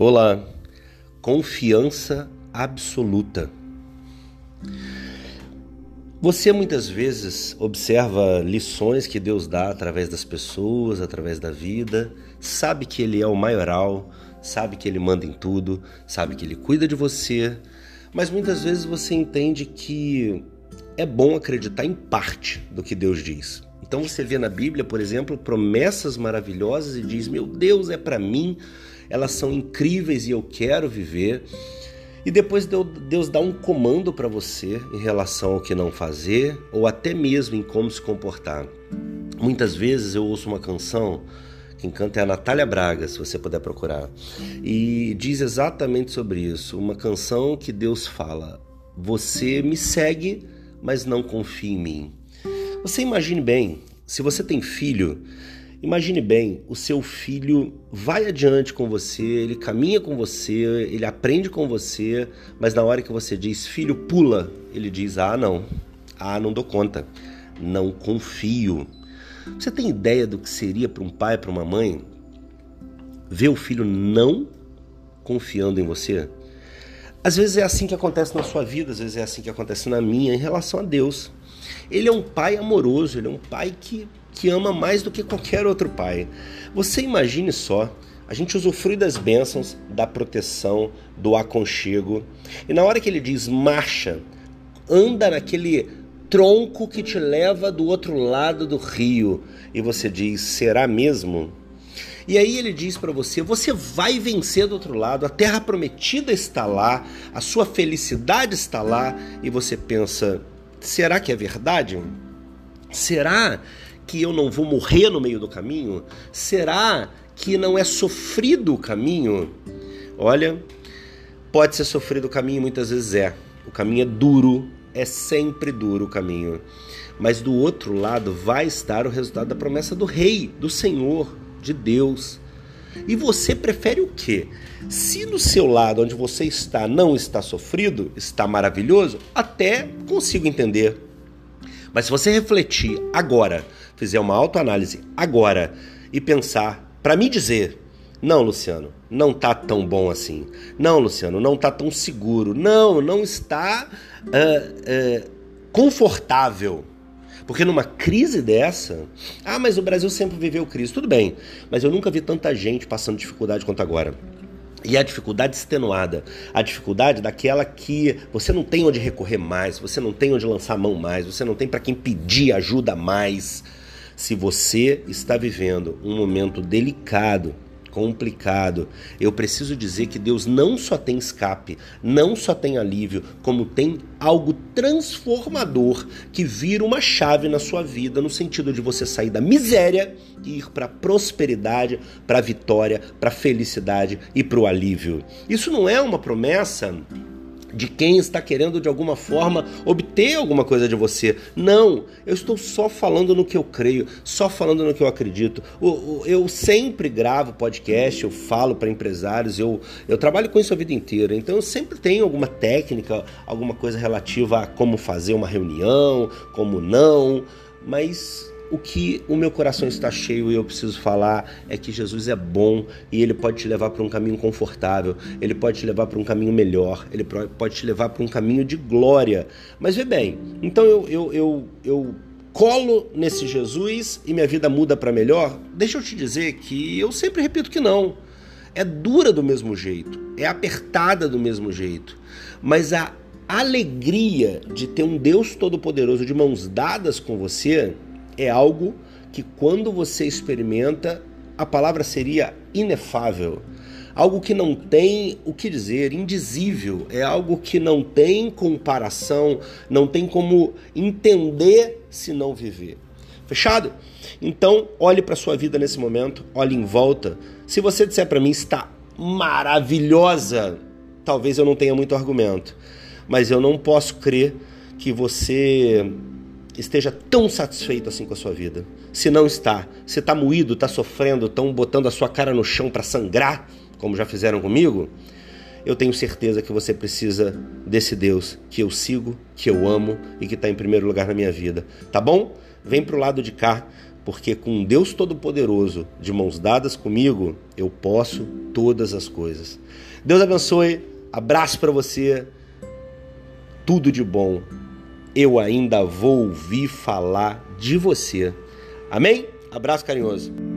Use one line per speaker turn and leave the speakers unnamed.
Olá, confiança absoluta. Você muitas vezes observa lições que Deus dá através das pessoas, através da vida, sabe que Ele é o maioral, sabe que Ele manda em tudo, sabe que Ele cuida de você, mas muitas vezes você entende que é bom acreditar em parte do que Deus diz. Então você vê na Bíblia, por exemplo, promessas maravilhosas e diz: Meu Deus, é para mim elas são incríveis e eu quero viver. E depois Deus dá um comando para você em relação ao que não fazer ou até mesmo em como se comportar. Muitas vezes eu ouço uma canção, quem canta é a Natália Braga, se você puder procurar, e diz exatamente sobre isso. Uma canção que Deus fala: Você me segue, mas não confia em mim. Você imagine bem, se você tem filho, Imagine bem, o seu filho vai adiante com você, ele caminha com você, ele aprende com você, mas na hora que você diz filho pula, ele diz ah não, ah não dou conta, não confio. Você tem ideia do que seria para um pai, para uma mãe ver o filho não confiando em você? Às vezes é assim que acontece na sua vida, às vezes é assim que acontece na minha em relação a Deus. Ele é um pai amoroso, ele é um pai que que ama mais do que qualquer outro pai. Você imagine só, a gente usufrui das bênçãos, da proteção, do aconchego, e na hora que ele diz marcha, anda naquele tronco que te leva do outro lado do rio, e você diz: será mesmo? E aí ele diz para você: você vai vencer do outro lado, a terra prometida está lá, a sua felicidade está lá, e você pensa: será que é verdade? Será que eu não vou morrer no meio do caminho? Será que não é sofrido o caminho? Olha, pode ser sofrido o caminho, muitas vezes é. O caminho é duro, é sempre duro o caminho. Mas do outro lado vai estar o resultado da promessa do Rei, do Senhor, de Deus. E você prefere o quê? Se no seu lado onde você está não está sofrido, está maravilhoso, até consigo entender. Mas se você refletir agora fizer uma autoanálise agora e pensar para me dizer, não, Luciano, não tá tão bom assim. Não, Luciano, não tá tão seguro. Não, não está uh, uh, confortável. Porque numa crise dessa, ah, mas o Brasil sempre viveu crise. Tudo bem, mas eu nunca vi tanta gente passando dificuldade quanto agora. E a dificuldade extenuada, a dificuldade daquela que você não tem onde recorrer mais, você não tem onde lançar a mão mais, você não tem para quem pedir ajuda mais. Se você está vivendo um momento delicado, complicado, eu preciso dizer que Deus não só tem escape, não só tem alívio, como tem algo transformador que vira uma chave na sua vida, no sentido de você sair da miséria e ir para a prosperidade, para a vitória, para a felicidade e para o alívio. Isso não é uma promessa de quem está querendo de alguma forma obter alguma coisa de você. Não, eu estou só falando no que eu creio, só falando no que eu acredito. Eu sempre gravo podcast, eu falo para empresários, eu, eu trabalho com isso a vida inteira, então eu sempre tenho alguma técnica, alguma coisa relativa a como fazer uma reunião, como não, mas o que o meu coração está cheio e eu preciso falar é que Jesus é bom e ele pode te levar para um caminho confortável, ele pode te levar para um caminho melhor, ele pode te levar para um caminho de glória. Mas vê bem, então eu, eu, eu, eu colo nesse Jesus e minha vida muda para melhor? Deixa eu te dizer que eu sempre repito que não. É dura do mesmo jeito, é apertada do mesmo jeito, mas a alegria de ter um Deus Todo-Poderoso de mãos dadas com você é algo que quando você experimenta, a palavra seria inefável. Algo que não tem o que dizer, indizível, é algo que não tem comparação, não tem como entender se não viver. Fechado? Então, olhe para sua vida nesse momento, olhe em volta. Se você disser para mim está maravilhosa, talvez eu não tenha muito argumento, mas eu não posso crer que você esteja tão satisfeito assim com a sua vida. Se não está, se está moído, está sofrendo, estão botando a sua cara no chão para sangrar, como já fizeram comigo, eu tenho certeza que você precisa desse Deus que eu sigo, que eu amo e que está em primeiro lugar na minha vida. Tá bom? Vem para o lado de cá, porque com Deus Todo-Poderoso, de mãos dadas comigo, eu posso todas as coisas. Deus abençoe, abraço para você, tudo de bom eu ainda vou ouvir falar de você. Amém? Abraço carinhoso.